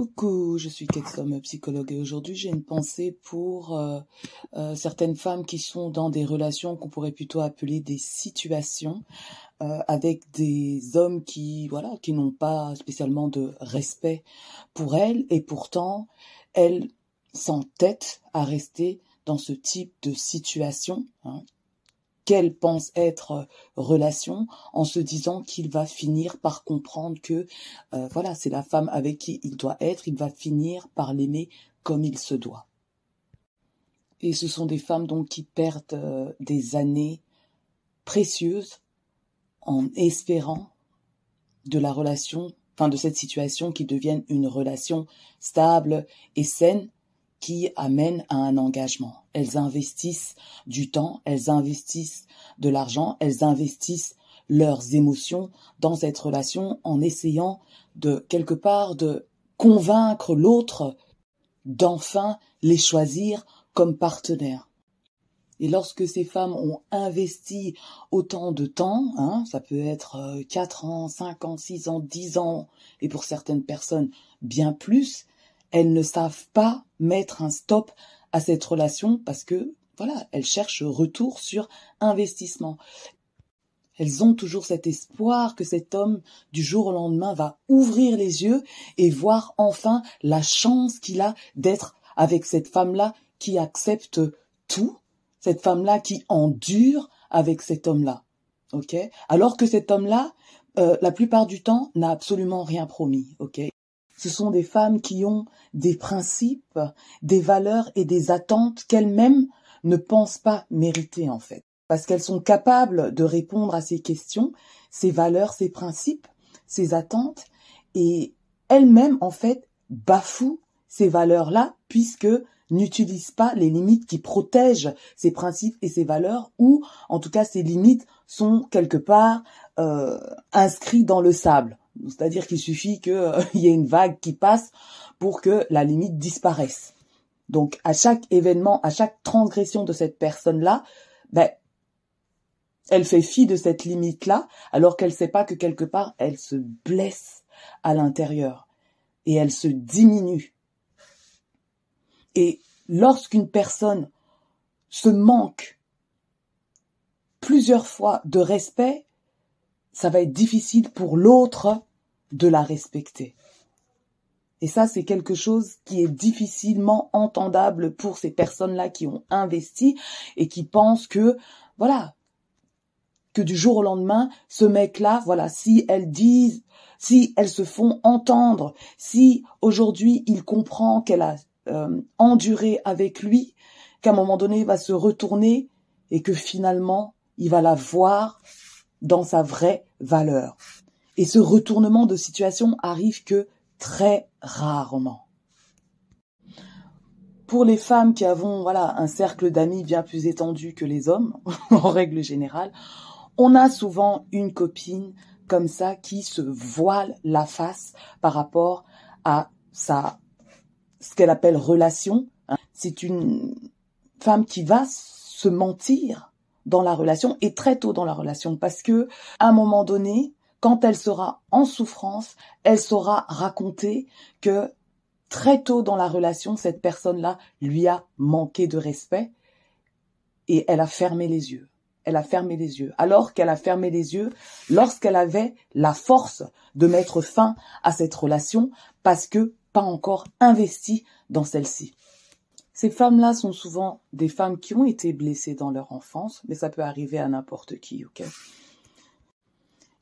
Coucou, je suis Ketsom, psychologue et aujourd'hui j'ai une pensée pour euh, euh, certaines femmes qui sont dans des relations qu'on pourrait plutôt appeler des situations euh, avec des hommes qui voilà qui n'ont pas spécialement de respect pour elles et pourtant elles s'entêtent à rester dans ce type de situation hein, qu'elle pense être euh, relation en se disant qu'il va finir par comprendre que euh, voilà c'est la femme avec qui il doit être il va finir par l'aimer comme il se doit. Et ce sont des femmes donc qui perdent euh, des années précieuses en espérant de la relation enfin de cette situation qui devienne une relation stable et saine qui amènent à un engagement. Elles investissent du temps, elles investissent de l'argent, elles investissent leurs émotions dans cette relation en essayant de quelque part de convaincre l'autre d'enfin les choisir comme partenaires. Et lorsque ces femmes ont investi autant de temps, hein, ça peut être 4 euh, ans, 5 ans, 6 ans, 10 ans, et pour certaines personnes bien plus, elles ne savent pas mettre un stop à cette relation parce que, voilà, elles cherchent retour sur investissement. Elles ont toujours cet espoir que cet homme, du jour au lendemain, va ouvrir les yeux et voir enfin la chance qu'il a d'être avec cette femme-là qui accepte tout, cette femme-là qui endure avec cet homme-là. Ok? Alors que cet homme-là, euh, la plupart du temps, n'a absolument rien promis. Ok? Ce sont des femmes qui ont des principes, des valeurs et des attentes qu'elles-mêmes ne pensent pas mériter en fait. Parce qu'elles sont capables de répondre à ces questions, ces valeurs, ces principes, ces attentes, et elles-mêmes en fait bafouent ces valeurs-là puisque n'utilisent pas les limites qui protègent ces principes et ces valeurs, ou en tout cas ces limites sont quelque part euh, inscrits dans le sable. C'est-à-dire qu'il suffit qu'il euh, y ait une vague qui passe pour que la limite disparaisse. Donc à chaque événement, à chaque transgression de cette personne-là, ben, elle fait fi de cette limite-là, alors qu'elle ne sait pas que quelque part, elle se blesse à l'intérieur et elle se diminue. Et lorsqu'une personne se manque plusieurs fois de respect, ça va être difficile pour l'autre de la respecter. Et ça, c'est quelque chose qui est difficilement entendable pour ces personnes-là qui ont investi et qui pensent que, voilà, que du jour au lendemain, ce mec-là, voilà, si elles disent, si elles se font entendre, si aujourd'hui il comprend qu'elle a euh, enduré avec lui, qu'à un moment donné il va se retourner et que finalement il va la voir dans sa vraie valeur. Et ce retournement de situation arrive que très rarement. Pour les femmes qui avons voilà un cercle d'amis bien plus étendu que les hommes, en règle générale, on a souvent une copine comme ça qui se voile la face par rapport à sa ce qu'elle appelle relation. C'est une femme qui va se mentir dans la relation et très tôt dans la relation parce que à un moment donné, quand elle sera en souffrance, elle saura raconter que très tôt dans la relation, cette personne-là lui a manqué de respect et elle a fermé les yeux. Elle a fermé les yeux. Alors qu'elle a fermé les yeux lorsqu'elle avait la force de mettre fin à cette relation parce que pas encore investie dans celle-ci. Ces femmes-là sont souvent des femmes qui ont été blessées dans leur enfance, mais ça peut arriver à n'importe qui, ok?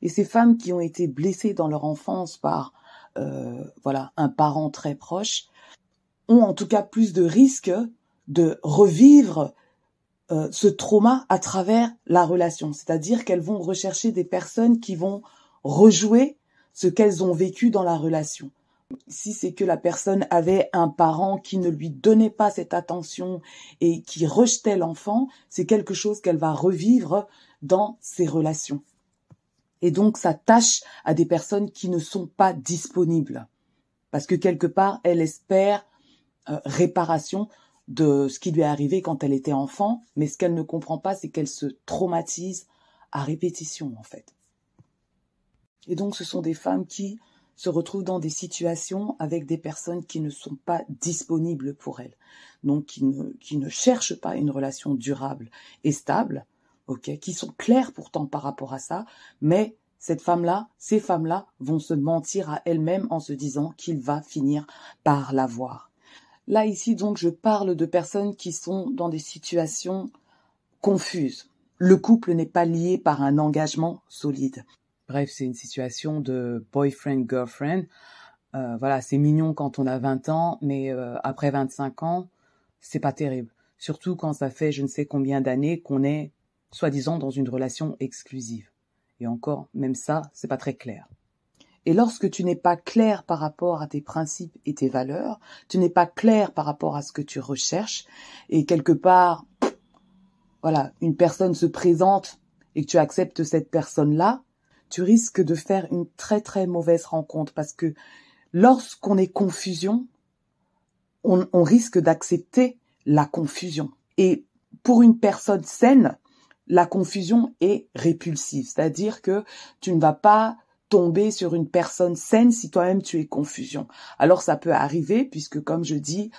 Et ces femmes qui ont été blessées dans leur enfance par euh, un parent très proche ont en tout cas plus de risques de revivre euh, ce trauma à travers la relation. C'est-à-dire qu'elles vont rechercher des personnes qui vont rejouer ce qu'elles ont vécu dans la relation. Si c'est que la personne avait un parent qui ne lui donnait pas cette attention et qui rejetait l'enfant, c'est quelque chose qu'elle va revivre dans ses relations et donc s'attache à des personnes qui ne sont pas disponibles. Parce que quelque part, elle espère euh, réparation de ce qui lui est arrivé quand elle était enfant, mais ce qu'elle ne comprend pas, c'est qu'elle se traumatise à répétition, en fait. Et donc, ce sont des femmes qui se retrouvent dans des situations avec des personnes qui ne sont pas disponibles pour elles, donc qui ne, cherchent pas une relation durable et stable, qui sont claires pourtant par rapport à ça, mais cette femme-là, ces femmes-là vont se mentir à elles-mêmes en se disant qu'il va finir par l'avoir. Là, ici, donc, je parle de personnes qui sont dans des situations confuses. Le couple n'est pas lié par un engagement solide. Bref, c'est une situation de boyfriend-girlfriend. Euh, voilà, c'est mignon quand on a 20 ans, mais euh, après 25 ans, c'est pas terrible. Surtout quand ça fait je ne sais combien d'années qu'on est, soi-disant, dans une relation exclusive. Et encore, même ça, c'est pas très clair. Et lorsque tu n'es pas clair par rapport à tes principes et tes valeurs, tu n'es pas clair par rapport à ce que tu recherches, et quelque part, voilà, une personne se présente et que tu acceptes cette personne-là, tu risques de faire une très très mauvaise rencontre parce que lorsqu'on est confusion, on, on risque d'accepter la confusion. Et pour une personne saine, la confusion est répulsive, c'est-à-dire que tu ne vas pas tomber sur une personne saine si toi-même tu es confusion. Alors ça peut arriver puisque comme je dis,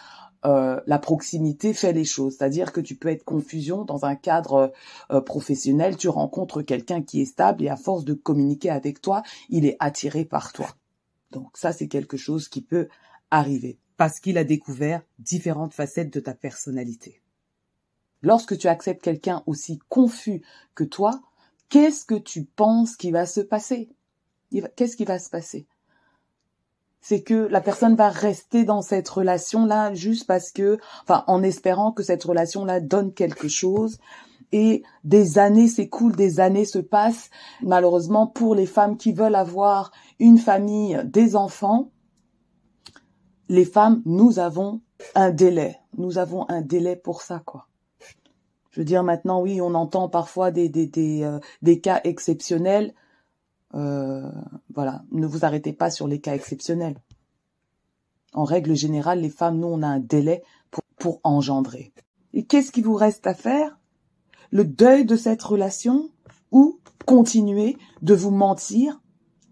euh, la proximité fait les choses, c'est-à-dire que tu peux être confusion dans un cadre euh, professionnel, tu rencontres quelqu'un qui est stable et à force de communiquer avec toi, il est attiré par toi. Donc ça c'est quelque chose qui peut arriver parce qu'il a découvert différentes facettes de ta personnalité. Lorsque tu acceptes quelqu'un aussi confus que toi, qu'est-ce que tu penses qui va se passer? Qu'est-ce qui va se passer? C'est que la personne va rester dans cette relation-là juste parce que, enfin, en espérant que cette relation-là donne quelque chose. Et des années s'écoulent, des années se passent. Malheureusement, pour les femmes qui veulent avoir une famille, des enfants, les femmes, nous avons un délai. Nous avons un délai pour ça, quoi. Je veux dire, maintenant, oui, on entend parfois des, des, euh, des cas exceptionnels. Euh, voilà, ne vous arrêtez pas sur les cas exceptionnels. En règle générale, les femmes, nous, on a un délai pour, pour engendrer. Et qu'est-ce qui vous reste à faire? Le deuil de cette relation ou continuer de vous mentir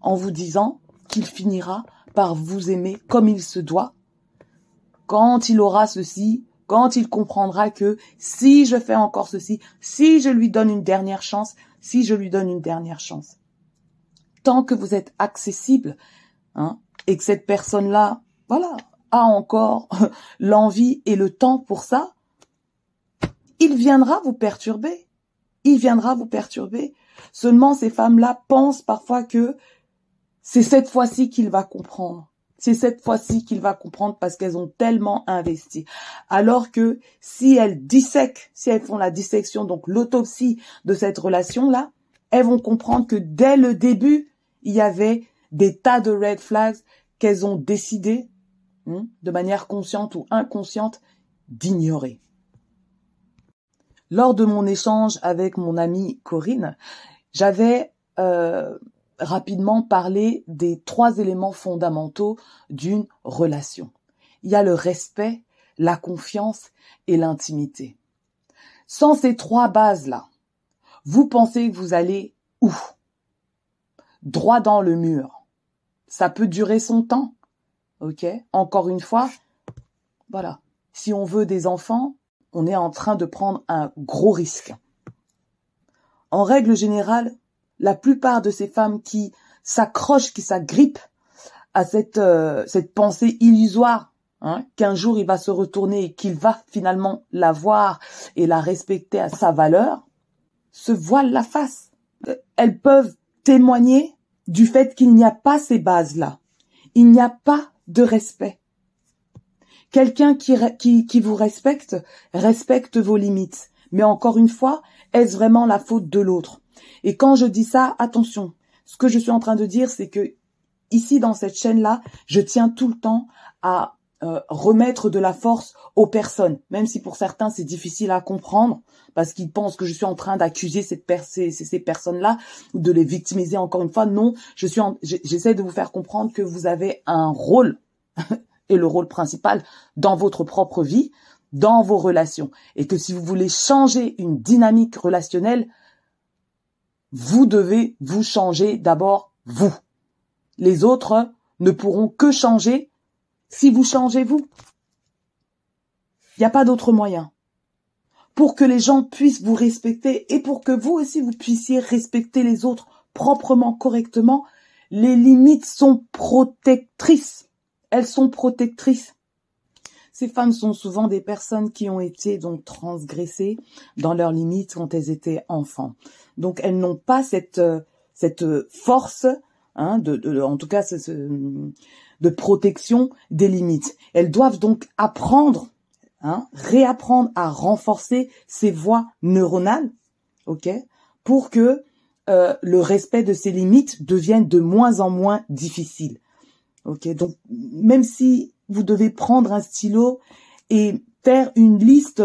en vous disant qu'il finira par vous aimer comme il se doit? Quand il aura ceci, quand il comprendra que si je fais encore ceci, si je lui donne une dernière chance, si je lui donne une dernière chance tant que vous êtes accessible, hein, et que cette personne-là, voilà, a encore l'envie et le temps pour ça, il viendra vous perturber. Il viendra vous perturber. Seulement, ces femmes-là pensent parfois que c'est cette fois-ci qu'il va comprendre. C'est cette fois-ci qu'il va comprendre parce qu'elles ont tellement investi. Alors que si elles dissèquent, si elles font la dissection, donc l'autopsie de cette relation-là, elles vont comprendre que dès le début, il y avait des tas de red flags qu'elles ont décidé, hein, de manière consciente ou inconsciente, d'ignorer. Lors de mon échange avec mon amie Corinne, j'avais euh, rapidement parlé des trois éléments fondamentaux d'une relation. Il y a le respect, la confiance et l'intimité. Sans ces trois bases-là, vous pensez que vous allez où? Droit dans le mur. Ça peut durer son temps. OK? Encore une fois, voilà. Si on veut des enfants, on est en train de prendre un gros risque. En règle générale, la plupart de ces femmes qui s'accrochent, qui s'agrippent à cette, euh, cette pensée illusoire, hein, qu'un jour il va se retourner et qu'il va finalement la voir et la respecter à sa valeur, se voilent la face. Elles peuvent témoigner du fait qu'il n'y a pas ces bases-là. Il n'y a pas de respect. Quelqu'un qui, qui, qui vous respecte, respecte vos limites. Mais encore une fois, est-ce vraiment la faute de l'autre? Et quand je dis ça, attention. Ce que je suis en train de dire, c'est que ici, dans cette chaîne-là, je tiens tout le temps à euh, remettre de la force aux personnes, même si pour certains c'est difficile à comprendre parce qu'ils pensent que je suis en train d'accuser ces, ces personnes-là ou de les victimiser encore une fois. Non, je suis j'essaie de vous faire comprendre que vous avez un rôle et le rôle principal dans votre propre vie, dans vos relations et que si vous voulez changer une dynamique relationnelle, vous devez vous changer d'abord vous. Les autres ne pourront que changer si vous changez vous. Il n'y a pas d'autre moyen. Pour que les gens puissent vous respecter et pour que vous aussi vous puissiez respecter les autres proprement, correctement, les limites sont protectrices. Elles sont protectrices. Ces femmes sont souvent des personnes qui ont été donc transgressées dans leurs limites quand elles étaient enfants. Donc elles n'ont pas cette euh, cette force, hein, de, en tout cas de protection des limites. Elles doivent donc apprendre, hein, réapprendre à renforcer ces voies neuronales, ok, pour que euh, le respect de ces limites devienne de moins en moins difficile. Ok, donc même si vous devez prendre un stylo et faire une liste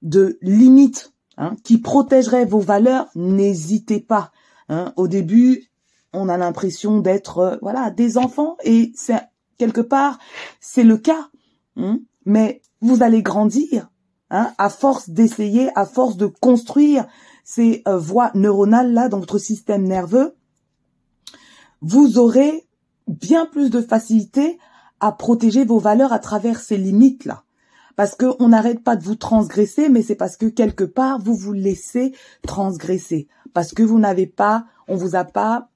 de limites hein, qui protégeraient vos valeurs, n'hésitez pas. Hein. Au début, on a l'impression d'être euh, voilà des enfants et c'est quelque part c'est le cas. Hein. Mais vous allez grandir hein, à force d'essayer, à force de construire ces euh, voies neuronales là dans votre système nerveux. Vous aurez bien plus de facilité à protéger vos valeurs à travers ces limites-là. Parce qu'on n'arrête pas de vous transgresser, mais c'est parce que quelque part, vous vous laissez transgresser. Parce que vous n'avez pas, on vous a pas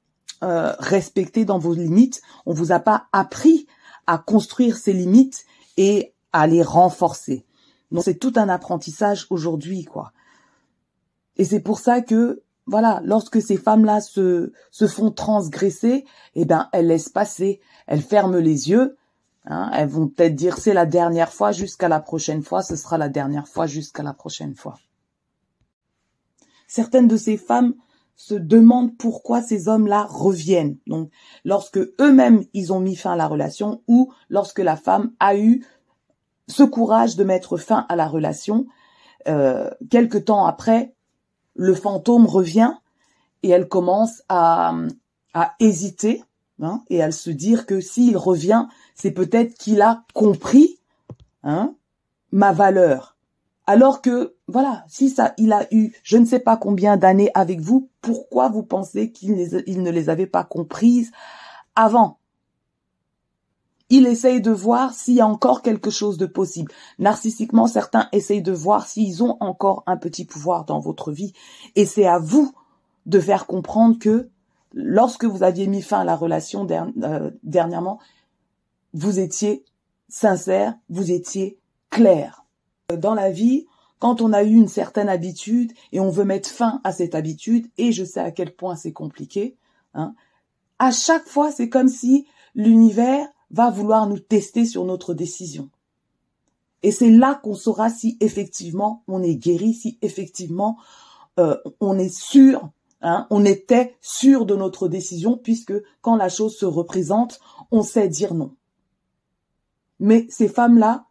euh, respecté dans vos limites, on vous a pas appris à construire ces limites et à les renforcer. Donc c'est tout un apprentissage aujourd'hui, quoi. Et c'est pour ça que voilà, lorsque ces femmes-là se, se font transgresser, eh ben, elles laissent passer, elles ferment les yeux, hein, elles vont peut-être dire c'est la dernière fois jusqu'à la prochaine fois, ce sera la dernière fois jusqu'à la prochaine fois. Certaines de ces femmes se demandent pourquoi ces hommes-là reviennent. Donc, lorsque eux-mêmes ils ont mis fin à la relation ou lorsque la femme a eu ce courage de mettre fin à la relation, euh, quelque temps après, le fantôme revient et elle commence à, à hésiter hein, et à se dire que s'il revient, c'est peut-être qu'il a compris hein, ma valeur. Alors que, voilà, si ça, il a eu je ne sais pas combien d'années avec vous, pourquoi vous pensez qu'il ne les avait pas comprises avant? Il essaye de voir s'il y a encore quelque chose de possible. Narcissiquement, certains essayent de voir s'ils ont encore un petit pouvoir dans votre vie. Et c'est à vous de faire comprendre que lorsque vous aviez mis fin à la relation euh, dernièrement, vous étiez sincère, vous étiez clair. Dans la vie, quand on a eu une certaine habitude et on veut mettre fin à cette habitude, et je sais à quel point c'est compliqué, hein, à chaque fois, c'est comme si l'univers va vouloir nous tester sur notre décision. Et c'est là qu'on saura si effectivement on est guéri, si effectivement euh, on est sûr, hein, on était sûr de notre décision, puisque quand la chose se représente, on sait dire non. Mais ces femmes-là,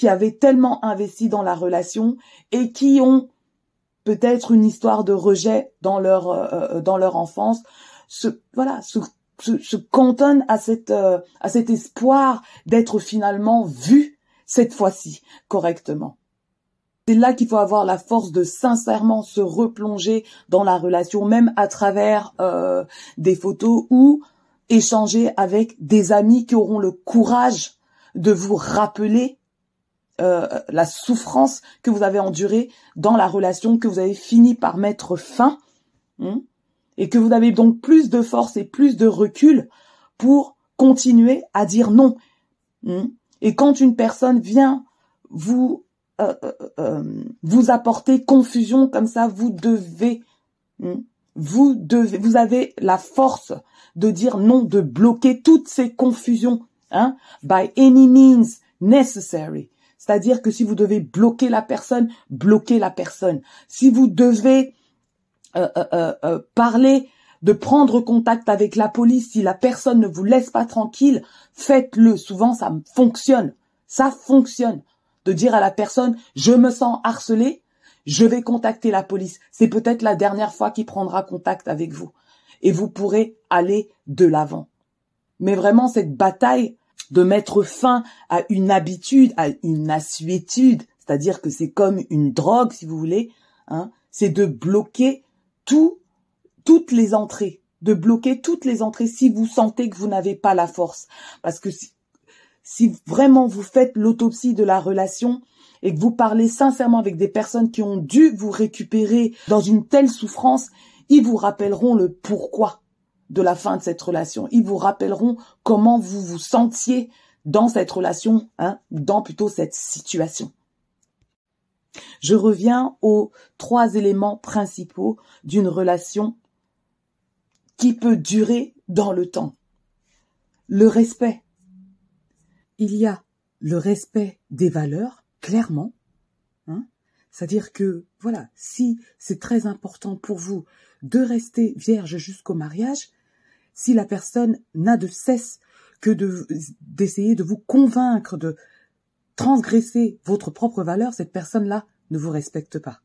qui avaient tellement investi dans la relation et qui ont peut-être une histoire de rejet dans leur euh, euh, dans leur enfance, se, voilà, se se, cantonne à cette euh, à cet espoir d'être finalement vu cette fois-ci correctement. C'est là qu'il faut avoir la force de sincèrement se replonger dans la relation, même à travers euh, des photos ou échanger avec des amis qui auront le courage de vous rappeler euh, la souffrance que vous avez endurée dans la relation que vous avez fini par mettre fin. Hein et que vous avez donc plus de force et plus de recul pour continuer à dire non. Hmm? Et quand une personne vient vous euh, euh, vous apporter confusion comme ça, vous devez hmm? vous devez vous avez la force de dire non, de bloquer toutes ces confusions, hein, by any means necessary. C'est-à-dire que si vous devez bloquer la personne, bloquez la personne. Si vous devez euh, euh, euh, parler, de prendre contact avec la police si la personne ne vous laisse pas tranquille, faites-le. Souvent, ça fonctionne. Ça fonctionne. De dire à la personne, je me sens harcelé, je vais contacter la police. C'est peut-être la dernière fois qu'il prendra contact avec vous. Et vous pourrez aller de l'avant. Mais vraiment, cette bataille de mettre fin à une habitude, à une assuétude, c'est-à-dire que c'est comme une drogue, si vous voulez, hein, c'est de bloquer toutes les entrées. de bloquer toutes les entrées si vous sentez que vous n'avez pas la force. Parce que si, si vraiment vous faites l'autopsie de la relation et que vous parlez sincèrement avec des personnes qui ont dû vous récupérer dans une telle souffrance, ils vous rappelleront le pourquoi de la fin de cette relation. Ils vous rappelleront comment vous vous sentiez dans cette relation, hein, dans plutôt cette situation. Je reviens aux trois éléments principaux d'une relation qui peut durer dans le temps. Le respect. Il y a le respect des valeurs, clairement. Hein C'est-à-dire que, voilà, si c'est très important pour vous de rester vierge jusqu'au mariage, si la personne n'a de cesse que d'essayer de vous convaincre de transgresser votre propre valeur, cette personne-là ne vous respecte pas.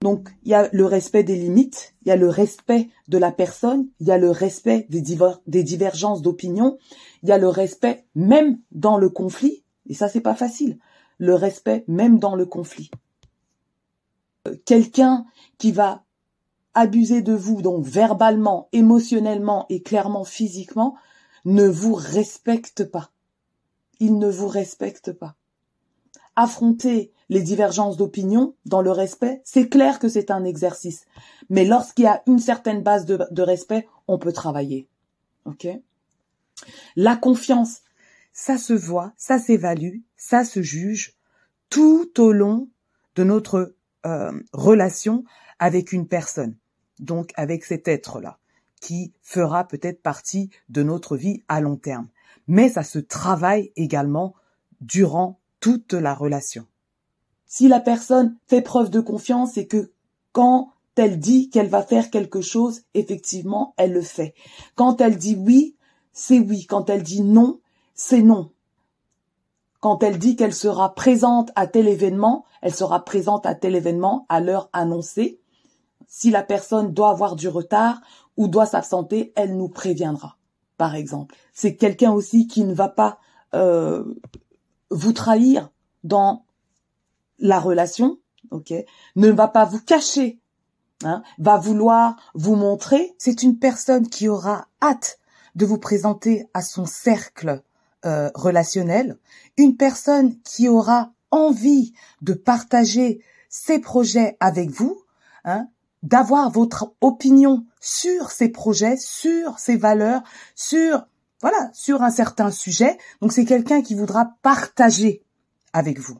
Donc, il y a le respect des limites, il y a le respect de la personne, il y a le respect des, des divergences d'opinion, il y a le respect même dans le conflit, et ça c'est pas facile, le respect même dans le conflit. Euh, quelqu'un qui va abuser de vous, donc verbalement, émotionnellement et clairement physiquement, ne vous respecte pas. Il ne vous respecte pas. Affronter les divergences d'opinion dans le respect, c'est clair que c'est un exercice. Mais lorsqu'il y a une certaine base de, respect, on peut travailler. Ok? La confiance, ça se voit, ça s'évalue, ça se juge tout au long de notre euh, relation avec une personne donc avec cet être-là, qui fera peut-être partie de notre vie à long terme. Mais ça se travaille également durant toute la relation. Si la personne fait preuve de confiance et que quand elle dit qu'elle va faire quelque chose, effectivement, elle le fait. Quand elle dit oui, c'est oui. Quand elle dit non, c'est non. Quand elle dit qu'elle sera présente à tel événement, elle sera présente à tel événement à l'heure annoncée si la personne doit avoir du retard ou doit s'absenter, elle nous préviendra, par exemple. C'est quelqu'un aussi qui ne va pas euh, vous trahir dans la relation, ok, ne va pas vous cacher, hein, va vouloir vous montrer. C'est une personne qui aura hâte de vous présenter à son cercle euh, relationnel, une personne qui aura envie de partager ses projets avec vous, hein, d'avoir votre opinion sur ces projets, sur ces valeurs, sur voilà, sur un certain sujet. Donc c'est quelqu'un qui voudra partager avec vous.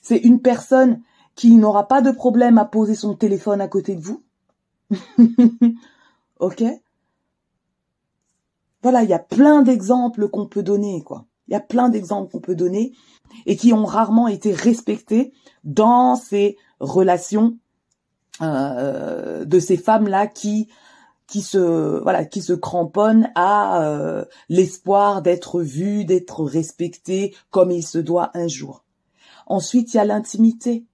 C'est une personne qui n'aura pas de problème à poser son téléphone à côté de vous. OK? Voilà, il y a plein d'exemples qu'on peut donner quoi. Il y a plein d'exemples qu'on peut donner et qui ont rarement été respectés dans ces relations euh, de ces femmes-là qui qui se voilà qui se cramponnent à euh, l'espoir d'être vues, d'être respectées comme il se doit un jour. Ensuite, il y a l'intimité.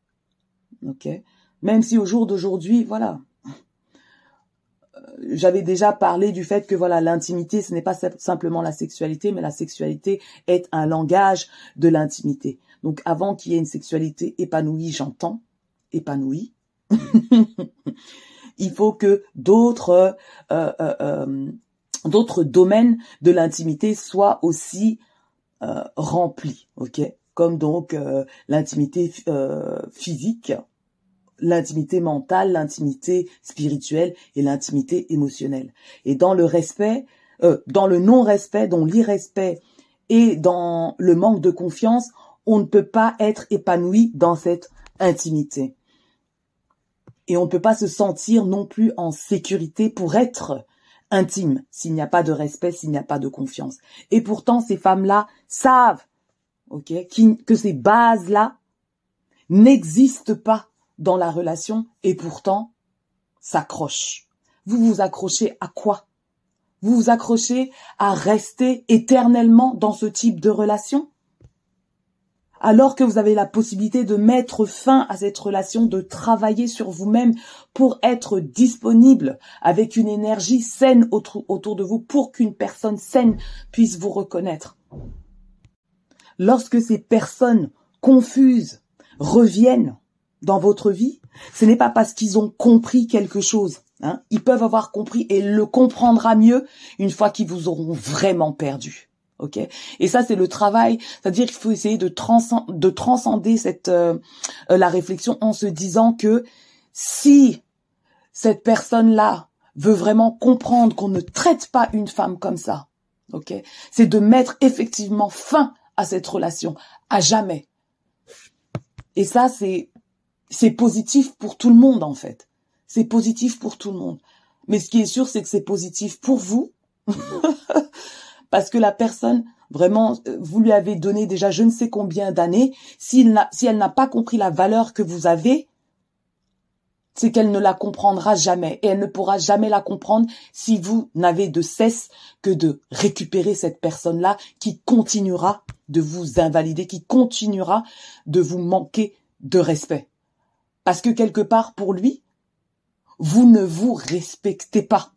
OK Même si au jour d'aujourd'hui, voilà, euh, j'avais déjà parlé du fait que voilà l'intimité ce n'est pas simplement la sexualité mais la sexualité est un langage de l'intimité. Donc avant qu'il y ait une sexualité épanouie, j'entends épanouie, il faut que d'autres euh, euh, euh, d'autres domaines de l'intimité soient aussi remplis, ok? Comme donc l'intimité physique, l'intimité mentale, l'intimité spirituelle et l'intimité émotionnelle. Et dans le respect, dans le non-respect, dans l'irrespect et dans le manque de confiance, on ne peut pas être épanoui dans cette intimité et on ne peut pas se sentir non plus en sécurité pour être intime s'il n'y a pas de respect, s'il n'y a pas de confiance. Et pourtant, ces femmes-là savent, que ces bases-là n'existent pas dans la relation et pourtant s'accrochent. Vous vous accrochez à quoi? Vous vous accrochez à rester éternellement dans ce type de relation? Alors que vous avez la possibilité de mettre fin à cette relation, de travailler sur vous-même pour être disponible avec une énergie saine autour de vous pour qu'une personne saine puisse vous reconnaître. Lorsque ces personnes confuses reviennent dans votre vie, ce n'est pas parce qu'ils ont compris quelque chose. Hein, ils peuvent avoir compris et le comprendra mieux une fois qu'ils vous auront vraiment perdu. Ok? Et ça, c'est le travail, c'est-à-dire qu'il faut essayer de, de transcender cette euh, la réflexion en se disant que si cette personne-là veut vraiment comprendre qu'on ne traite pas une femme comme ça, ok? C'est de mettre effectivement fin à cette relation à jamais. Et ça, c'est c'est positif pour tout le monde en fait. C'est positif pour tout le monde. Mais ce qui est sûr, c'est que c'est positif pour vous. Parce que la personne, vraiment, euh, vous lui avez donné déjà je ne sais combien d'années. Si, si elle n'a pas compris la valeur que vous avez, c'est qu'elle ne la comprendra jamais. Et elle ne pourra jamais la comprendre si vous n'avez de cesse que de récupérer cette personne-là qui continuera de vous invalider, qui continuera de vous manquer de respect. Parce que quelque part, pour lui, vous ne vous respectez pas.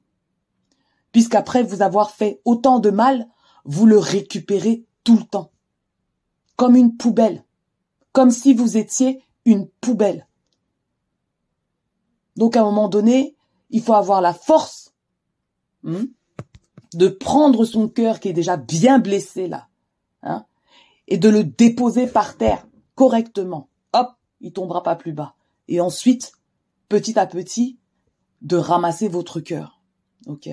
Puisqu'après vous avoir fait autant de mal, vous le récupérez tout le temps. Comme une poubelle. Comme si vous étiez une poubelle. Donc à un moment donné, il faut avoir la force hmm, de prendre son cœur qui est déjà bien blessé là, hein, et de le déposer par terre correctement. Hop, il tombera pas plus bas. Et ensuite, petit à petit, de ramasser votre cœur. Ok?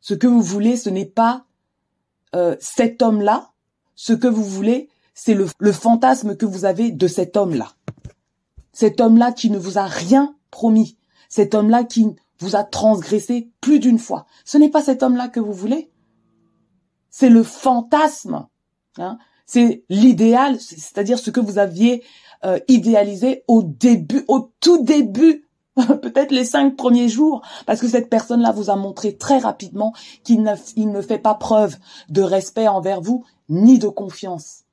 Ce que vous voulez, ce n'est pas euh, cet homme-là. Ce que vous voulez, c'est le, fantasme que vous avez de cet homme-là. Cet homme-là qui ne vous a rien promis. Cet homme-là qui vous a transgressé plus d'une fois. Ce n'est pas cet homme-là que vous voulez. C'est le fantasme. Hein c'est l'idéal, c'est-à-dire ce que vous aviez euh, idéalisé au début, au tout début peut-être les cinq premiers jours, parce que cette personne-là vous a montré très rapidement qu'il ne, fait pas preuve de respect envers vous, ni de confiance.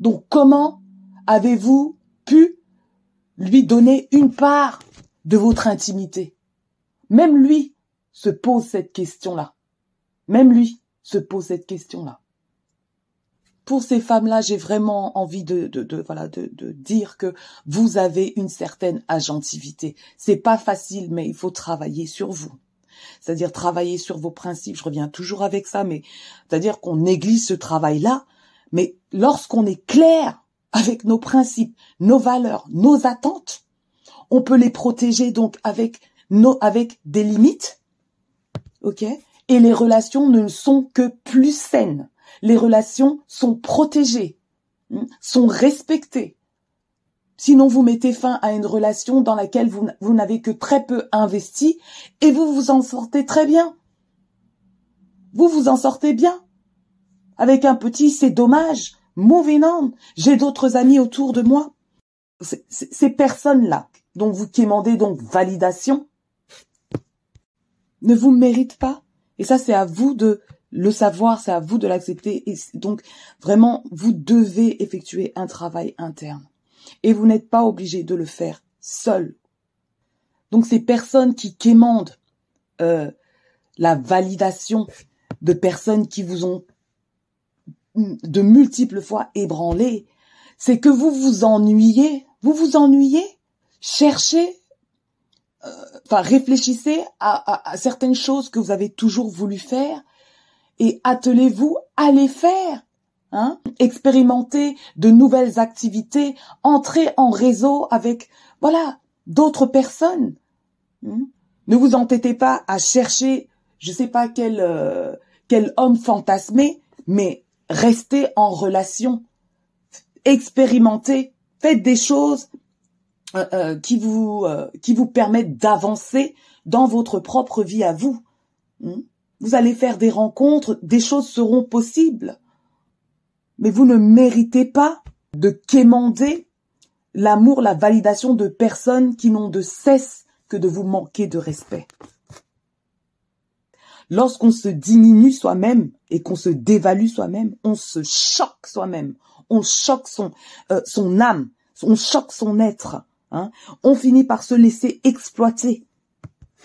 Donc comment avez-vous pu lui donner une part de votre intimité? Même lui se pose cette question-là. Même lui se pose cette question-là pour ces femmes-là, j'ai vraiment envie de, voilà de, de, dire que vous avez une certaine agentivité. C'est pas facile, mais il faut travailler sur vous. C'est-à-dire travailler sur vos principes. Je reviens toujours avec ça, mais c'est-à-dire qu'on néglige ce travail-là. Mais lorsqu'on est clair avec nos principes, nos valeurs, nos attentes, on peut les protéger donc avec nos, avec des limites, ok? Et les relations ne sont que plus saines les relations sont protégées, hmm, sont respectées. Sinon, vous mettez fin à une relation dans laquelle vous, n'avez que très peu investi et vous vous en sortez très bien. Vous vous en sortez bien. Avec un petit, c'est dommage. Moving on. J'ai d'autres amis autour de moi. Ces personnes-là, dont vous quémandez donc validation, ne vous méritent pas. Et ça, c'est à vous de le savoir, c'est à vous de l'accepter. Et donc, vraiment, vous devez effectuer un travail interne. Et vous n'êtes pas obligé de le faire seul. Donc, ces personnes qui quémandent euh, la validation de personnes qui vous ont de multiples fois ébranlé, c'est que vous vous ennuyez. Vous vous ennuyez. Cherchez euh, enfin réfléchissez à, à, certaines choses que vous avez toujours voulu faire et attelez-vous à les faire. Hein Expérimentez de nouvelles activités, entrez en réseau avec voilà d'autres personnes. Hmm? ne vous entêtez pas à chercher, je sais pas quel euh, quel homme fantasmé, mais restez en relation, expérimentez, faites des choses euh, euh, qui vous qui vous permettent d'avancer dans votre propre vie à vous. Hmm? Vous allez faire des rencontres, des choses seront possibles. Mais vous ne méritez pas de quémander l'amour, la validation de personnes qui n'ont de cesse que de vous manquer de respect. Lorsqu'on se diminue soi-même et qu'on se dévalue soi-même, on se choque soi-même, on choque son, euh, âme, on choque son être. Hein. On finit par se laisser exploiter.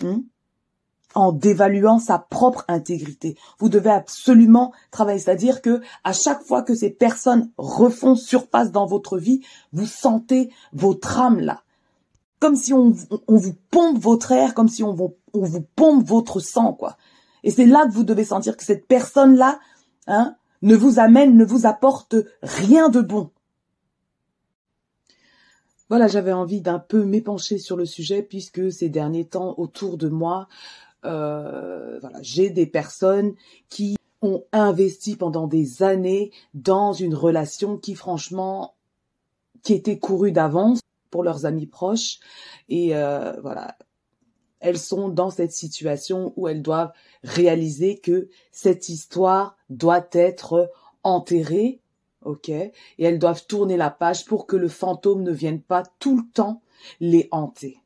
Hein en dévaluant sa propre intégrité. Vous devez absolument travailler, c'est-à-dire que à chaque fois que ces personnes refont surface dans votre vie, vous sentez votre âme là comme si on, vous pompe votre air, comme si on vous, pompe votre sang, quoi. Et c'est là que vous devez sentir que cette personne-là, hein, ne vous amène, ne vous apporte rien de bon. Voilà, j'avais envie d'un peu m'épancher sur le sujet puisque ces derniers temps autour de moi, voilà, j'ai des personnes qui ont investi pendant des années dans une relation qui franchement qui était courue d'avance pour leurs amis proches et euh, voilà elles sont dans cette situation où elles doivent réaliser que cette histoire doit être enterrée ok Et elles doivent tourner la page pour que le fantôme ne vienne pas tout le temps les hanter.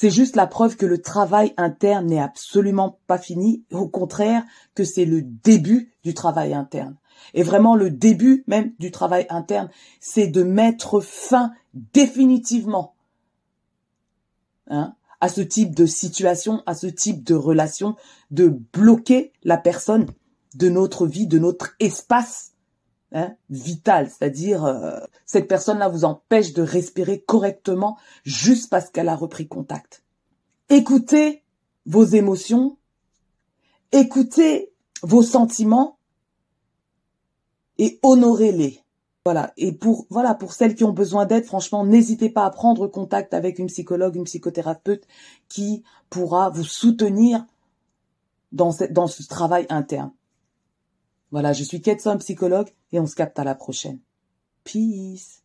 C'est juste la preuve que le travail interne n'est absolument pas fini, au contraire que c'est le début du travail interne. Et vraiment le début même du travail interne, c'est de mettre fin définitivement hein, à ce type de situation, à ce type de relation, de bloquer la personne de notre vie, de notre espace hein, vital, c'est-à-dire euh, cette personne-là vous empêche de respirer correctement juste parce qu'elle a repris contact. Écoutez vos émotions, écoutez vos sentiments et honorez-les. Voilà. Et pour, voilà, pour celles qui ont besoin d'aide, franchement, n'hésitez pas à prendre contact avec une psychologue, une psychothérapeute qui pourra vous soutenir dans ce, dans ce travail interne. Voilà, je suis Ketson, psychologue, et on se capte à la prochaine. Peace.